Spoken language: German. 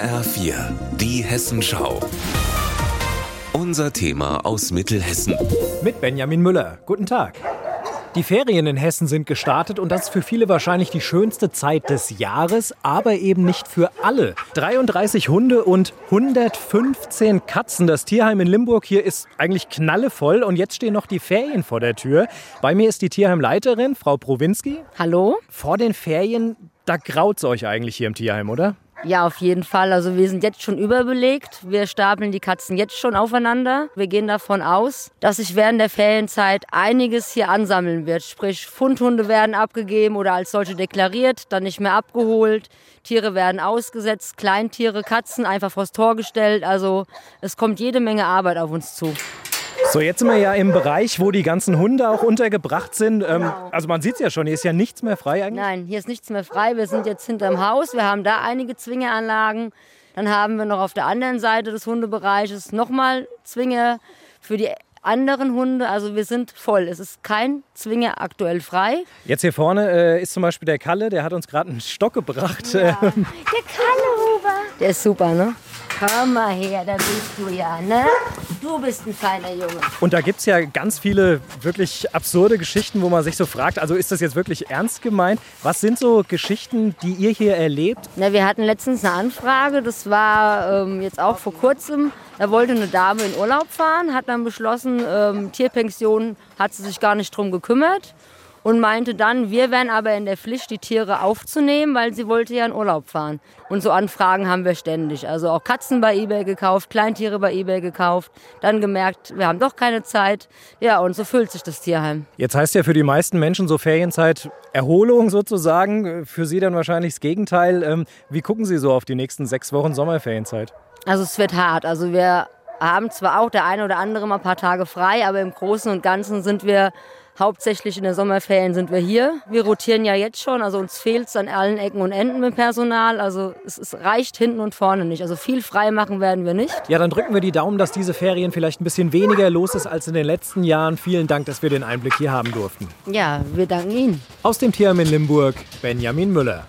HR4, die Hessenschau. Unser Thema aus Mittelhessen. Mit Benjamin Müller. Guten Tag. Die Ferien in Hessen sind gestartet und das ist für viele wahrscheinlich die schönste Zeit des Jahres, aber eben nicht für alle. 33 Hunde und 115 Katzen. Das Tierheim in Limburg hier ist eigentlich knallevoll und jetzt stehen noch die Ferien vor der Tür. Bei mir ist die Tierheimleiterin, Frau Prowinski. Hallo? Vor den Ferien, da graut es euch eigentlich hier im Tierheim, oder? Ja, auf jeden Fall. Also wir sind jetzt schon überbelegt. Wir stapeln die Katzen jetzt schon aufeinander. Wir gehen davon aus, dass sich während der Ferienzeit einiges hier ansammeln wird. Sprich, Fundhunde werden abgegeben oder als solche deklariert, dann nicht mehr abgeholt. Tiere werden ausgesetzt, Kleintiere, Katzen einfach vors Tor gestellt. Also es kommt jede Menge Arbeit auf uns zu. So, jetzt sind wir ja im Bereich, wo die ganzen Hunde auch untergebracht sind. Ähm, genau. Also man sieht es ja schon, hier ist ja nichts mehr frei eigentlich. Nein, hier ist nichts mehr frei. Wir sind jetzt hinterm Haus. Wir haben da einige Zwingeranlagen. Dann haben wir noch auf der anderen Seite des Hundebereiches nochmal Zwinge für die anderen Hunde. Also wir sind voll. Es ist kein Zwinger aktuell frei. Jetzt hier vorne äh, ist zum Beispiel der Kalle, der hat uns gerade einen Stock gebracht. Ja. der Kalle, Huber. Der ist super, ne? Komm mal her, da bist du ja, ne? Du bist ein feiner Junge. Und da gibt es ja ganz viele wirklich absurde Geschichten, wo man sich so fragt, also ist das jetzt wirklich ernst gemeint? Was sind so Geschichten, die ihr hier erlebt? Na, wir hatten letztens eine Anfrage, das war ähm, jetzt auch vor kurzem. Da wollte eine Dame in Urlaub fahren, hat dann beschlossen, ähm, Tierpension hat sie sich gar nicht drum gekümmert und meinte dann, wir wären aber in der Pflicht, die Tiere aufzunehmen, weil sie wollte ja in Urlaub fahren. Und so Anfragen haben wir ständig. Also auch Katzen bei eBay gekauft, Kleintiere bei eBay gekauft, dann gemerkt, wir haben doch keine Zeit. Ja, und so füllt sich das Tierheim. Jetzt heißt ja für die meisten Menschen so Ferienzeit Erholung sozusagen, für Sie dann wahrscheinlich das Gegenteil. Ähm, wie gucken Sie so auf die nächsten sechs Wochen Sommerferienzeit? Also es wird hart. Also wir haben zwar auch der eine oder andere mal ein paar Tage frei, aber im Großen und Ganzen sind wir Hauptsächlich in den Sommerferien sind wir hier. Wir rotieren ja jetzt schon, also uns fehlt es an allen Ecken und Enden mit Personal. Also es, es, reicht hinten und vorne nicht. Also viel frei machen werden wir nicht. Ja, dann drücken wir die Daumen, dass diese Ferien vielleicht ein bisschen weniger los ist als in den letzten Jahren. Vielen Dank, dass wir den Einblick hier haben durften. Ja, wir danken Ihnen. Aus dem Tierheim in Limburg, Benjamin Müller.